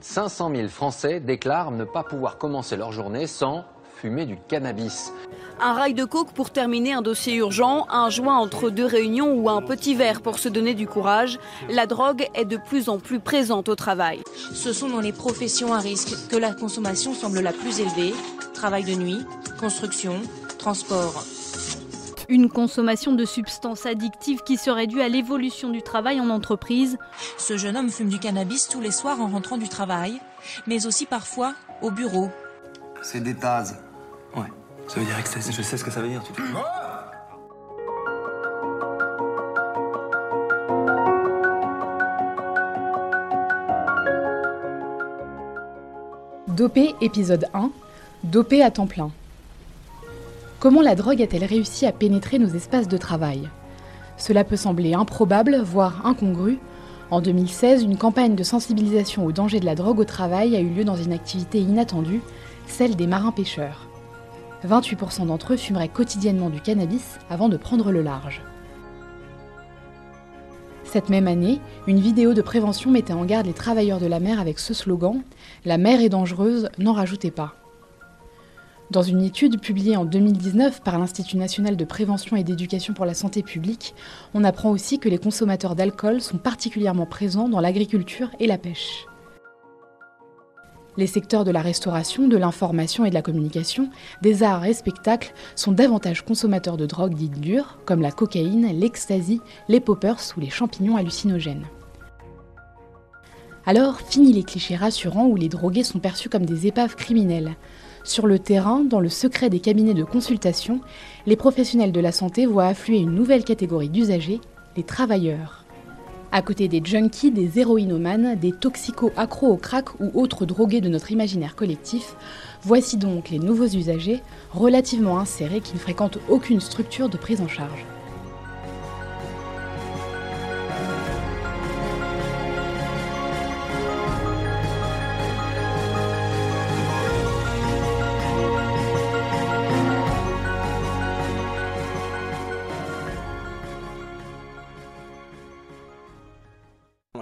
500 000 Français déclarent ne pas pouvoir commencer leur journée sans fumer du cannabis. Un rail de coke pour terminer un dossier urgent, un joint entre deux réunions ou un petit verre pour se donner du courage. La drogue est de plus en plus présente au travail. Ce sont dans les professions à risque que la consommation semble la plus élevée. Travail de nuit, construction, transport. Une consommation de substances addictives qui serait due à l'évolution du travail en entreprise. Ce jeune homme fume du cannabis tous les soirs en rentrant du travail, mais aussi parfois au bureau. C'est des tases. Ouais. Ça veut dire ecstasy. Je sais ce que ça veut dire. Tu te... Dopé, épisode 1. Dopé à temps plein. Comment la drogue a-t-elle réussi à pénétrer nos espaces de travail? Cela peut sembler improbable, voire incongru. En 2016, une campagne de sensibilisation au danger de la drogue au travail a eu lieu dans une activité inattendue, celle des marins-pêcheurs. 28% d'entre eux fumeraient quotidiennement du cannabis avant de prendre le large. Cette même année, une vidéo de prévention mettait en garde les travailleurs de la mer avec ce slogan La mer est dangereuse, n'en rajoutez pas. Dans une étude publiée en 2019 par l'Institut national de prévention et d'éducation pour la santé publique, on apprend aussi que les consommateurs d'alcool sont particulièrement présents dans l'agriculture et la pêche. Les secteurs de la restauration, de l'information et de la communication, des arts et spectacles sont davantage consommateurs de drogues dites dures, comme la cocaïne, l'ecstasy, les poppers ou les champignons hallucinogènes. Alors, fini les clichés rassurants où les drogués sont perçus comme des épaves criminelles. Sur le terrain, dans le secret des cabinets de consultation, les professionnels de la santé voient affluer une nouvelle catégorie d'usagers, les travailleurs. À côté des junkies, des héroïnomanes, des toxico-accros au crack ou autres drogués de notre imaginaire collectif, voici donc les nouveaux usagers, relativement insérés qui ne fréquentent aucune structure de prise en charge.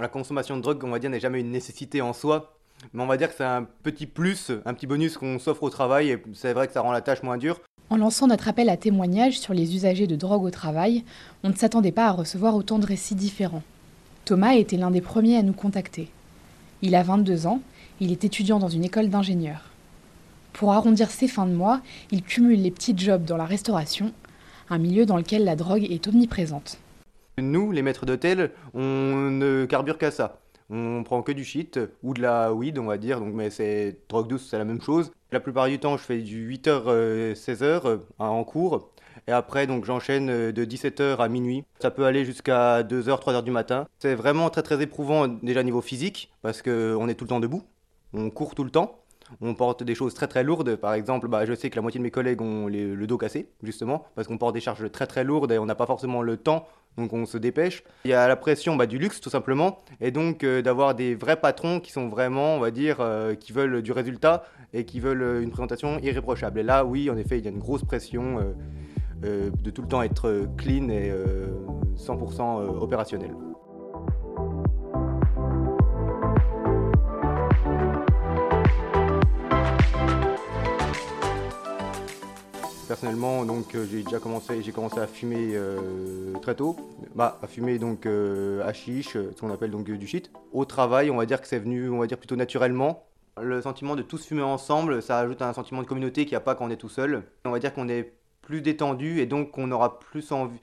La consommation de drogue, on va dire, n'est jamais une nécessité en soi, mais on va dire que c'est un petit plus, un petit bonus qu'on s'offre au travail, et c'est vrai que ça rend la tâche moins dure. En lançant notre appel à témoignages sur les usagers de drogue au travail, on ne s'attendait pas à recevoir autant de récits différents. Thomas était l'un des premiers à nous contacter. Il a 22 ans, il est étudiant dans une école d'ingénieur. Pour arrondir ses fins de mois, il cumule les petits jobs dans la restauration, un milieu dans lequel la drogue est omniprésente. Nous, les maîtres d'hôtel, on ne carbure qu'à ça. On prend que du shit ou de la weed, on va dire, donc, mais c'est drogue douce, c'est la même chose. La plupart du temps, je fais du 8h, 16h en cours. Et après, donc j'enchaîne euh, de 17h à minuit. Ça peut aller jusqu'à 2h, 3h du matin. C'est vraiment très très éprouvant déjà niveau physique, parce qu'on est tout le temps debout. On court tout le temps. On porte des choses très très lourdes. Par exemple, bah, je sais que la moitié de mes collègues ont le dos cassé, justement, parce qu'on porte des charges très très lourdes et on n'a pas forcément le temps, donc on se dépêche. Il y a la pression bah, du luxe, tout simplement, et donc euh, d'avoir des vrais patrons qui sont vraiment, on va dire, euh, qui veulent du résultat et qui veulent euh, une présentation irréprochable. Et là, oui, en effet, il y a une grosse pression de tout le temps être clean et euh, 100% euh, opérationnel. Personnellement, donc euh, j'ai déjà commencé, j'ai commencé à fumer euh, très tôt, bah, à fumer donc euh, hashish, euh, ce qu'on appelle donc du shit. Au travail, on va dire que c'est venu, on va dire plutôt naturellement. Le sentiment de tous fumer ensemble, ça ajoute un sentiment de communauté qu'il n'y a pas quand on est tout seul. On va dire qu'on est plus détendu et donc on aura plus envie,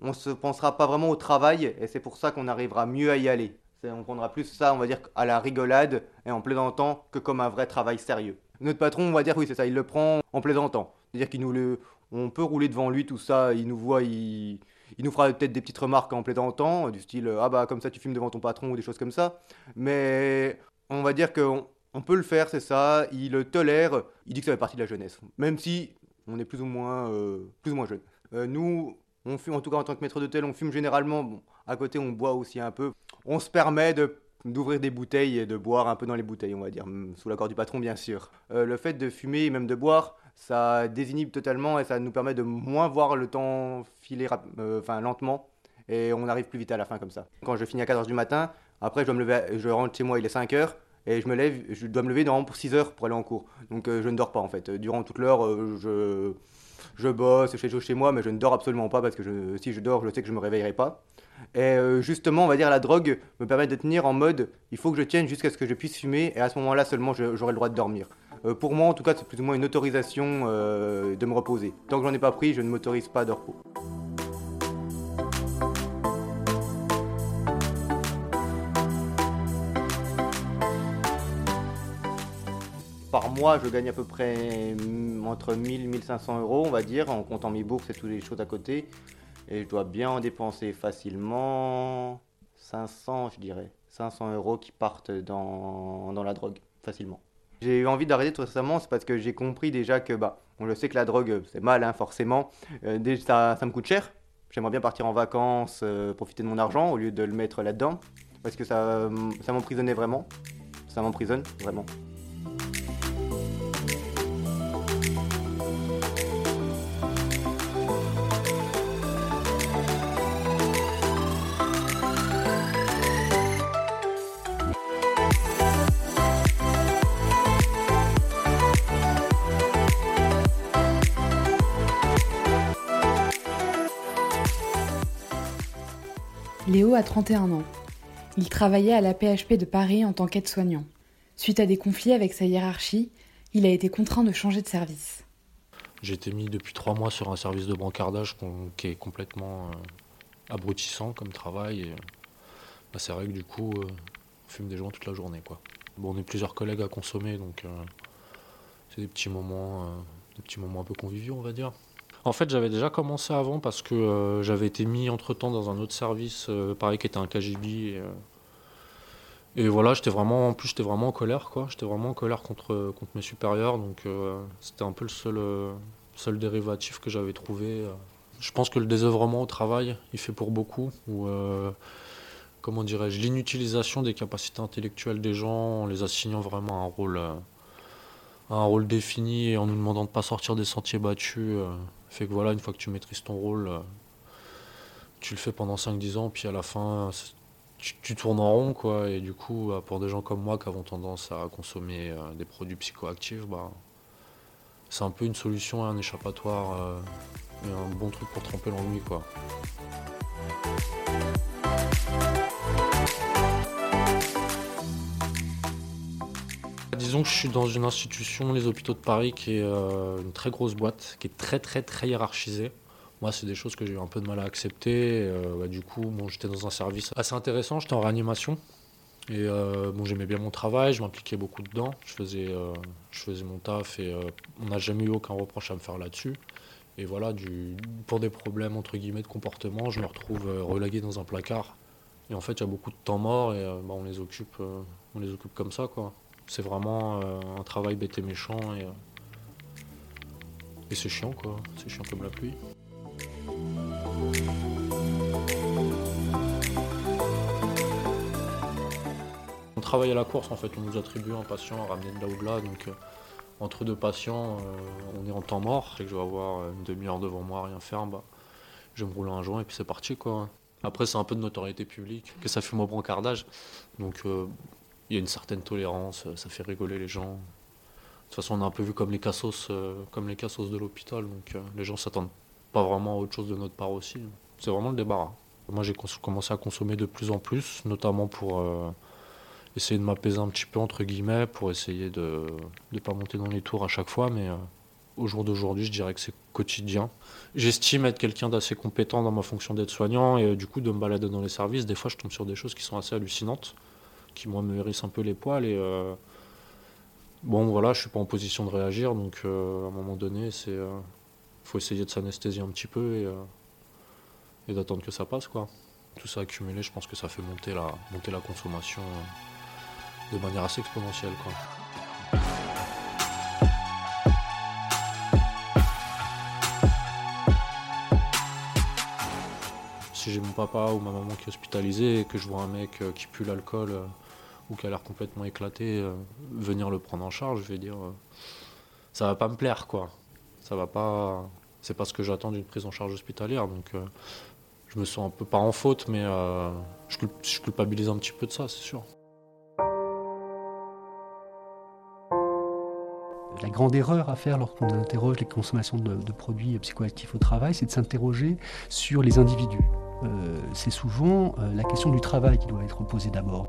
on se pensera pas vraiment au travail et c'est pour ça qu'on arrivera mieux à y aller. On prendra plus ça, on va dire, à la rigolade et en plaisantant que comme un vrai travail sérieux. Notre patron, on va dire, oui, c'est ça, il le prend en plaisantant. C'est-à-dire qu'il nous le, on peut rouler devant lui, tout ça, il nous voit, il, il nous fera peut-être des petites remarques en plaisantant, du style, ah bah comme ça tu fumes devant ton patron ou des choses comme ça. Mais on va dire qu'on on peut le faire, c'est ça, il le tolère, il dit que ça fait partie de la jeunesse. Même si on est plus ou moins, euh, plus ou moins jeune. Euh, nous, on fume, en tout cas en tant que maître d'hôtel, on fume généralement, à côté on boit aussi un peu. On se permet de d'ouvrir des bouteilles et de boire un peu dans les bouteilles, on va dire, sous l'accord du patron bien sûr. Euh, le fait de fumer et même de boire, ça désinhibe totalement et ça nous permet de moins voir le temps filer euh, lentement et on arrive plus vite à la fin comme ça. Quand je finis à 4h du matin, après je, me lever, je rentre chez moi, il est 5h et je me lève, je dois me lever normalement pour 6 heures pour aller en cours. Donc je ne dors pas en fait. Durant toute l'heure, je, je bosse, je fais choses chez moi, mais je ne dors absolument pas parce que si je dors, je sais que je ne me réveillerai pas. Et justement, on va dire, la drogue me permet de tenir en mode, il faut que je tienne jusqu'à ce que je puisse fumer, et à ce moment-là seulement, j'aurai le droit de dormir. Pour moi, en tout cas, c'est plus ou moins une autorisation de me reposer. Tant que j'en ai pas pris, je ne m'autorise pas de repos. par mois, je gagne à peu près mm, entre 1000 et 1500 euros, on va dire, en comptant mes bourses et toutes les choses à côté. Et je dois bien en dépenser facilement 500, je dirais. 500 euros qui partent dans, dans la drogue, facilement. J'ai eu envie d'arrêter tout récemment, c'est parce que j'ai compris déjà que, bah, on le sait que la drogue, c'est mal, hein, forcément. Euh, ça, ça, me coûte cher. J'aimerais bien partir en vacances, euh, profiter de mon argent au lieu de le mettre là-dedans. Parce que ça, ça m'emprisonnait vraiment. Ça m'emprisonne vraiment. Léo a 31 ans. Il travaillait à la PHP de Paris en tant qu'aide-soignant. Suite à des conflits avec sa hiérarchie, il a été contraint de changer de service. J'ai été mis depuis trois mois sur un service de brancardage qui est complètement euh, abrutissant comme travail. Et, bah, c'est vrai que du coup, euh, on fume des joints toute la journée. On est plusieurs collègues à consommer, donc euh, c'est des petits moments, des petits moments un peu conviviaux, on va dire. En fait, j'avais déjà commencé avant parce que euh, j'avais été mis entre-temps dans un autre service, euh, pareil, qui était un KGB. Et, euh, et voilà, j'étais vraiment, en plus, j'étais vraiment en colère, quoi. J'étais vraiment en colère contre, mes supérieurs, donc c'était un peu le seul, seul dérivatif que j'avais trouvé. Je pense que le désœuvrement au travail, il fait pour beaucoup, ou comment dirais-je, l'inutilisation des capacités intellectuelles des gens en les assignant vraiment un rôle, un rôle défini et en nous demandant de ne pas sortir des sentiers battus. Fait que voilà, une fois que tu maîtrises ton rôle, euh, tu le fais pendant 5-10 ans, puis à la fin, tu, tournes en rond, quoi. Et du coup, bah, pour des gens comme moi qui avons tendance à consommer euh, des produits psychoactifs, bah, c'est un peu une solution, un échappatoire euh, et un bon truc pour tromper l'ennui, quoi. Disons que je suis dans une institution, les hôpitaux de Paris, qui est euh, une très grosse boîte, qui est très très très hiérarchisée. Moi, c'est des choses que j'ai eu un peu de mal à accepter. Euh, bah, du coup, bon, j'étais dans un service assez intéressant, j'étais en réanimation. Et euh, bon, j'aimais bien mon travail, je m'impliquais beaucoup dedans. Je faisais, je faisais mon taf et on n'a jamais eu aucun reproche à me faire là-dessus. Et voilà, pour des problèmes entre guillemets de comportement, je me retrouve relégué dans un placard. Et en fait, il y a beaucoup de temps mort et bah, on les occupe, on les occupe comme ça, quoi. C'est vraiment euh, un travail bête et méchant et, euh, et c'est chiant quoi, c'est chiant comme la pluie. On travaille à la course en fait, on nous attribue un patient à ramener de là ou de là, donc euh, entre deux patients, on est en temps mort, c'est que je vais avoir une demi-heure devant moi rien faire, bah, je vais me rouler un joint et puis c'est parti quoi. Après c'est un peu de notoriété publique, que ça fume au brancardage, donc il y a une certaine tolérance, euh, ça fait rigoler les gens. De toute façon, on a un peu vu comme les cassos, euh, comme les cassos de l'hôpital, donc euh, les gens s'attendent pas vraiment à autre chose de notre part aussi. C'est vraiment le débarras. Moi, j'ai commencé à consommer de plus en plus, notamment pour essayer de m'apaiser un petit peu, entre guillemets, pour essayer de ne pas monter dans les tours à chaque fois, mais au jour d'aujourd'hui, je dirais que c'est quotidien. J'estime être quelqu'un d'assez compétent dans ma fonction d'aide-soignant, et du coup, de me balader dans les services, des fois, je tombe sur des choses qui sont assez hallucinantes qui moi me hérissent un peu les poils et euh, bon voilà je suis pas en position de réagir donc euh, à un moment donné c'est euh, faut essayer de s'anesthésier un petit peu et, et d'attendre que ça passe quoi tout ça accumulé je pense que ça fait monter la monter la consommation de manière assez exponentielle quoi. si j'ai mon papa ou ma maman qui est hospitalisé et que je vois un mec qui pue l'alcool ou qui a l'air complètement éclaté, euh, venir le prendre en charge, je vais dire, euh, ça va pas me plaire, quoi. Ça va pas. C'est pas ce que j'attends d'une prise en charge hospitalière, donc euh, je me sens un peu pas en faute, mais je, culpabilise un petit peu de ça, c'est sûr. La grande erreur à faire lorsqu'on interroge les consommations de, produits psychoactifs au travail, c'est de s'interroger sur les individus. Euh, c'est souvent euh, la question du travail qui doit être posée d'abord.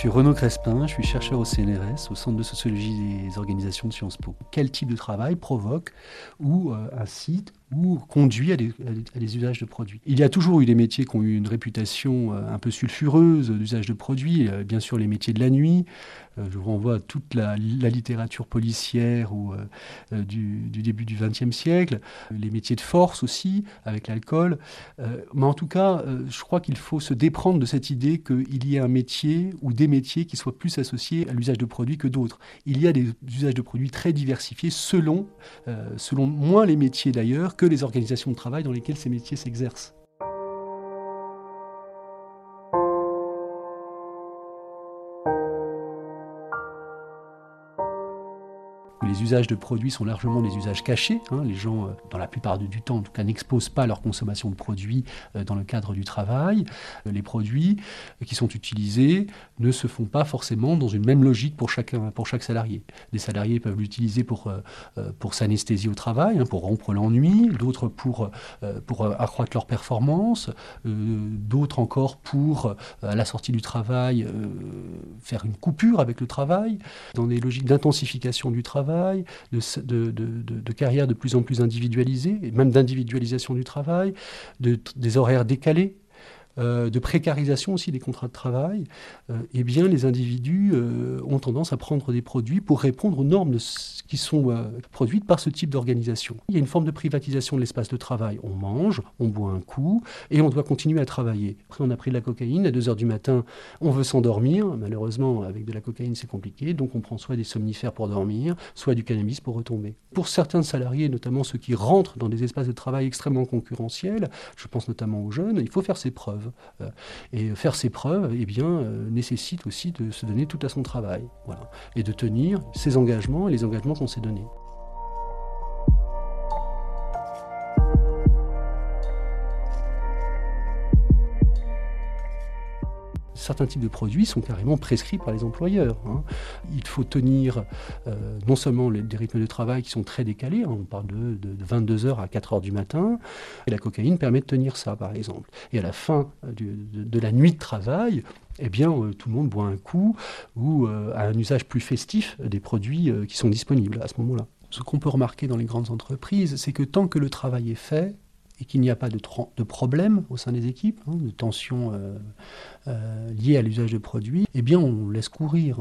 Suis Renaud Crespin, je suis chercheur au CNRS, au Centre de sociologie des organisations de Sciences Po. Quel type de travail provoque ou euh, incite ou conduit à des, usages de produits. Il y a toujours eu des métiers qui ont eu une réputation un peu sulfureuse d'usage de produits, bien sûr les métiers de la nuit, euh, je vous renvoie à toute la, littérature policière ou, euh, euh, du, début du XXe siècle, les métiers de force aussi, avec l'alcool. mais en tout cas, je crois qu'il faut se déprendre de cette idée qu'il y ait un métier ou des métiers qui soient plus associés à l'usage de produits que d'autres. Il y a des usages de produits très diversifiés selon, selon moins les métiers d'ailleurs que les organisations de travail dans lesquelles ces métiers s'exercent. Les usages de produits sont largement des usages cachés. Hein. Les gens, euh, dans la plupart du temps, en tout cas, n'exposent pas leur consommation de produits euh, dans le cadre du travail. Euh, les produits qui sont utilisés ne se font pas forcément dans une même logique pour, chacun, pour chaque salarié. Des salariés peuvent l'utiliser pour, pour s'anesthésier au travail, hein, pour rompre l'ennui, d'autres pour, pour accroître leur performance, d'autres encore pour, à la sortie du travail, faire une coupure avec le travail, dans des logiques d'intensification du travail de, de, carrières de plus en plus individualisées, et même d'individualisation du travail, des horaires décalés. Euh, de précarisation aussi des contrats de travail, euh, eh bien, les individus euh, ont tendance à prendre des produits pour répondre aux normes qui sont produites par ce type d'organisation. Il y a une forme de privatisation de l'espace de travail. On mange, on boit un coup et on doit continuer à travailler. Après, on a pris de la cocaïne, à 2 heures du matin, on veut s'endormir. Malheureusement, avec de la cocaïne, c'est compliqué. Donc, on prend soit des somnifères pour dormir, soit du cannabis pour retomber. Pour certains salariés, notamment ceux qui rentrent dans des espaces de travail extrêmement concurrentiels, je pense notamment aux jeunes, il faut faire ses preuves. Euh, et faire ses preuves eh euh, nécessite aussi de se donner tout à son travail. Et de tenir ses engagements et les engagements qu'on s'est donnés. Certains types de produits sont carrément prescrits par les employeurs. Hein. Il faut tenir euh, non seulement des rythmes de travail qui sont très décalés, hein, on parle de, 22h à 4h du matin, et la cocaïne permet de tenir ça par exemple. Et à la fin euh, de, la nuit de travail, eh bien, euh, tout le monde boit un coup ou a un usage plus festif des produits qui sont disponibles à ce moment-là. Ce qu'on peut remarquer dans les grandes entreprises, c'est que tant que le travail est fait, et qu'il n'y a pas de, problème au sein des équipes, hein, de tensions euh, euh, liées à l'usage de produits, eh bien on laisse courir.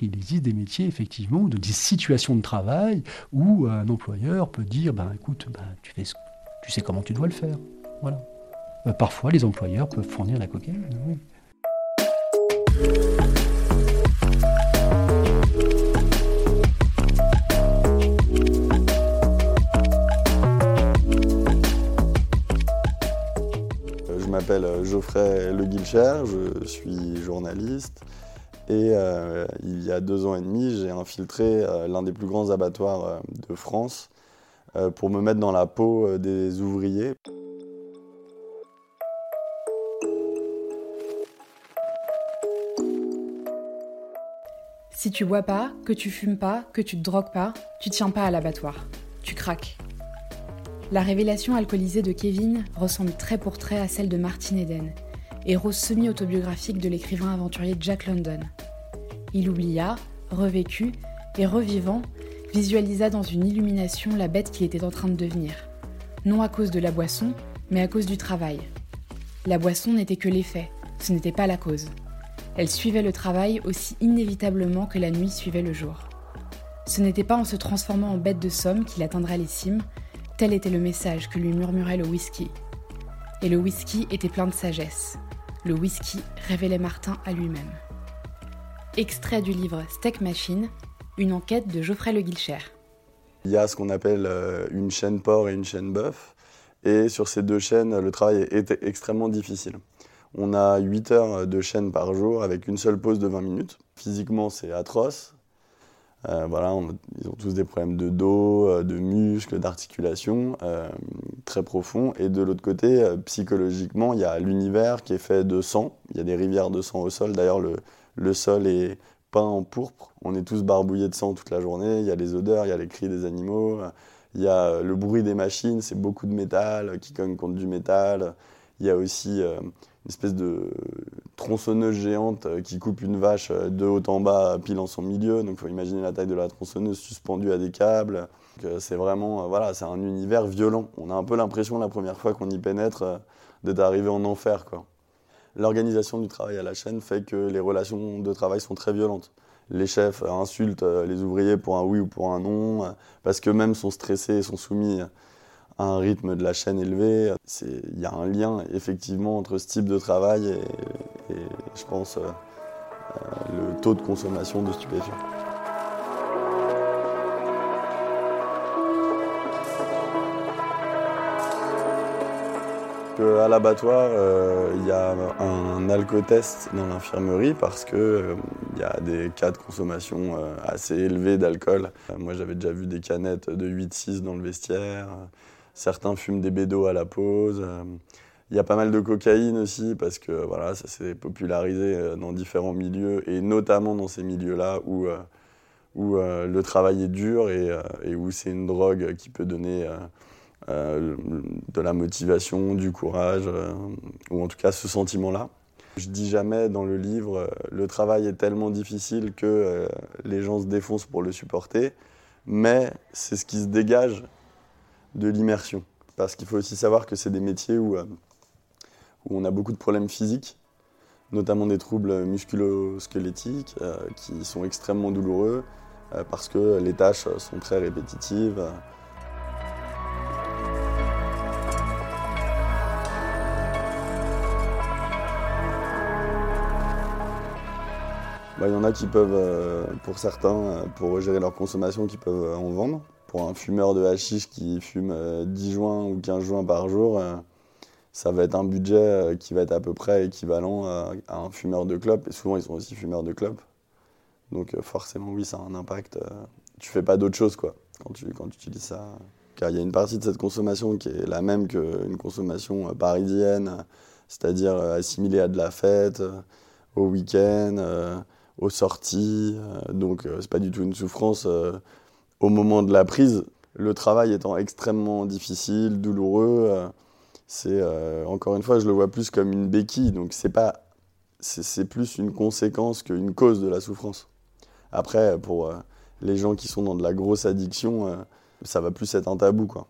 Il existe des métiers, effectivement, de, des situations de travail où un employeur peut dire ben, écoute, ben, tu, sais comment tu dois le faire. Voilà. Euh, parfois, les employeurs peuvent fournir la cocaïne. M'appelle euh, Geoffrey Le Guilcher, je suis journaliste. Et euh, il y a deux ans et demi, j'ai infiltré euh, l'un des plus grands abattoirs de France pour me mettre dans la peau des ouvriers. Si tu bois pas, que tu fumes pas, que tu te drogues pas, tu tiens pas à l'abattoir. Tu craques. La révélation alcoolisée de Kevin ressemble trait pour trait à celle de Martin Eden, héros semi-autobiographique de l'écrivain aventurier Jack London. Il oublia, revécut et revivant, visualisa dans une illumination la bête qu'il était en train de devenir. Non à cause de la boisson, mais à cause du travail. La boisson n'était que l'effet, ce n'était pas la cause. Elle suivait le travail aussi inévitablement que la nuit suivait le jour. Ce n'était pas en se transformant en bête de somme qu'il atteindrait les cimes, Tel était le message que lui murmurait le whisky. Et le whisky était plein de sagesse. Le whisky révélait Martin à lui-même. Extrait du livre Steak Machine, une enquête de Geoffrey Le Guilcher. Il y a ce qu'on appelle euh, une chaîne porc et une chaîne bœuf. Et sur ces deux chaînes, le travail est extrêmement difficile. On a 8 heures de chaîne par jour avec une seule pause de 20 minutes. Physiquement, c'est atroce. Euh, voilà, ils ont tous des problèmes de dos, euh, de muscles, d'articulation euh, très profonds. Et de l'autre côté, psychologiquement, il y a l'univers qui est fait de sang. Il y a des rivières de sang au sol. D'ailleurs, le, le sol est peint en pourpre, on est tous barbouillés de sang toute la journée, il y a les odeurs, il y a les cris des animaux, il y a le bruit des machines, c'est beaucoup de métal qui cogne contre du métal, il y a aussi une espèce de tronçonneuse géante qui coupe une vache de haut en bas pile en son milieu, donc il faut imaginer la taille de la tronçonneuse suspendue à des câbles. C'est vraiment, voilà, c'est un univers violent. On a un peu l'impression la première fois qu'on y pénètre d'être arrivé en enfer, quoi. L'organisation du travail à la chaîne fait que les relations de travail sont très violentes. Les chefs insultent les ouvriers pour un oui ou pour un non, parce qu'eux-mêmes sont stressés et sont soumis un rythme de la chaîne élevé. Il y a un lien effectivement entre ce type de travail et, je pense, le taux de consommation de stupéfiants. À l'abattoir, il y a un alcotest dans l'infirmerie parce qu'il y a des cas de consommation assez élevés d'alcool. Moi, j'avais déjà vu des canettes de 8-6 dans le vestiaire. Certains fument des bédos à la pause. Il y a pas mal de cocaïne aussi parce que voilà, ça s'est popularisé dans différents milieux et notamment dans ces milieux-là où, où le travail est dur et, et où c'est une drogue qui peut donner euh, de la motivation, du courage, euh, ou en tout cas ce sentiment-là. Je dis jamais dans le livre, euh, le travail est tellement difficile que les gens se défoncent pour le supporter, mais c'est ce qui se dégage de l'immersion. Parce qu'il faut aussi savoir que c'est des métiers où, où on a beaucoup de problèmes physiques, notamment des troubles musculo-squelettiques qui sont extrêmement douloureux parce que les tâches sont très répétitives. Il y en a qui peuvent, pour certains, pour gérer leur consommation, qui peuvent en vendre. Pour un fumeur de hashish qui fume 10 joints ou 15 joints par jour, ça va être un budget qui va être à peu près équivalent à un fumeur de clope. Et souvent, ils sont aussi fumeurs de clope. Donc forcément, oui, ça a un impact. Tu fais pas d'autre chose quoi, quand tu, quand utilises ça. Car il y a une partie de cette consommation qui est la même qu'une consommation parisienne, c'est-à-dire assimilée à de la fête, au week-end aux sorties. donc, c'est pas du tout une souffrance au moment de la prise. Le travail étant extrêmement difficile, douloureux, c'est encore une fois, je le vois plus comme une béquille. Donc, c'est pas, c'est plus une conséquence qu'une cause de la souffrance. Après, pour les gens qui sont dans de la grosse addiction, ça va plus être un tabou, quoi.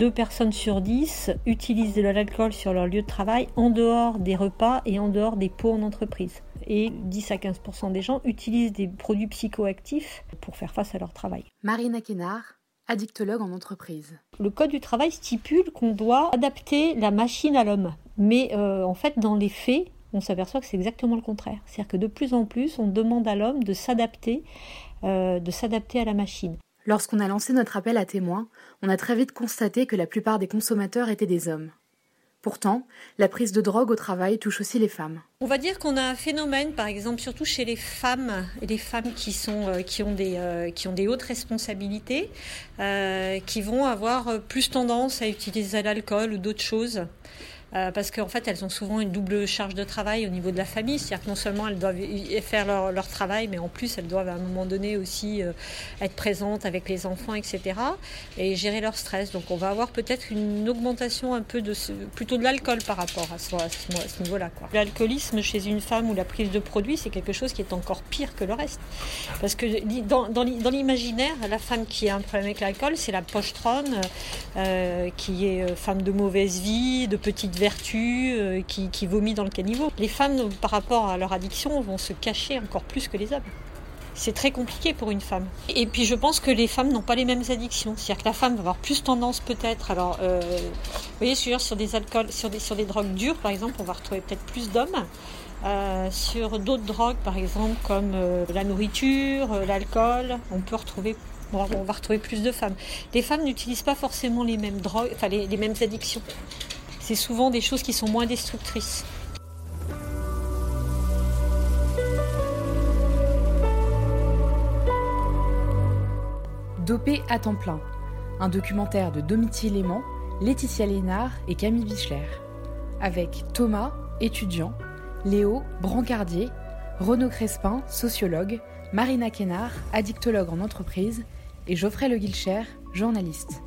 Deux personnes sur dix utilisent de l'alcool sur leur lieu de travail en dehors des repas et en dehors des pots en entreprise. Et 10 à 15% des gens utilisent des produits psychoactifs pour faire face à leur travail. Marina Kénard, addictologue en entreprise. Le Code du travail stipule qu'on doit adapter la machine à l'homme. Mais euh, en fait, dans les faits, on s'aperçoit que c'est exactement le contraire. C'est-à-dire que de plus en plus, on demande à l'homme de s'adapter, euh, de s'adapter à la machine. Lorsqu'on a lancé notre appel à témoins, on a très vite constaté que la plupart des consommateurs étaient des hommes. Pourtant, la prise de drogue au travail touche aussi les femmes. On va dire qu'on a un phénomène, par exemple, surtout chez les femmes, et les femmes qui, euh, qui, ont, des, euh, ont des hautes responsabilités, euh, qui vont avoir plus tendance à utiliser l'alcool ou d'autres choses. Euh, parce qu'en fait, elles ont souvent une double charge de travail au niveau de la famille. C'est-à-dire que non seulement elles doivent faire leur, travail, mais en plus, elles doivent à un moment donné aussi euh, être présentes avec les enfants, etc. et gérer leur stress. Donc, on va avoir peut-être une augmentation un peu de ce, plutôt de l'alcool par rapport à ce, niveau-là. L'alcoolisme chez une femme ou la prise de produits, c'est quelque chose qui est encore pire que le reste. Parce que dans, l'imaginaire, la femme qui a un problème avec l'alcool, c'est la pochetronne, euh, qui est femme de mauvaise vie, de petite vertu, euh, qui, vomit dans le caniveau. Les femmes, par rapport à leur addiction, vont se cacher encore plus que les hommes. C'est très compliqué pour une femme. Et puis je pense que les femmes n'ont pas les mêmes addictions. C'est-à-dire que la femme va avoir plus tendance peut-être. Alors, euh, vous voyez, sur, sur des alcools, sur des, sur des drogues dures, par exemple, on va retrouver peut-être plus d'hommes. Euh, sur d'autres drogues, par exemple, comme la nourriture, l'alcool, on peut retrouver Bon, on va retrouver plus de femmes. Les femmes n'utilisent pas forcément les mêmes drogues, enfin les, les mêmes addictions c'est souvent des choses qui sont moins destructrices. Dopé à temps plein, un documentaire de Domitier Léman, Laetitia Lénard et Camille Bichler. Avec Thomas, étudiant, Léo, brancardier, Renaud Crespin, sociologue, Marina Kénard, addictologue en entreprise, et Geoffrey Le Guilcher, journaliste.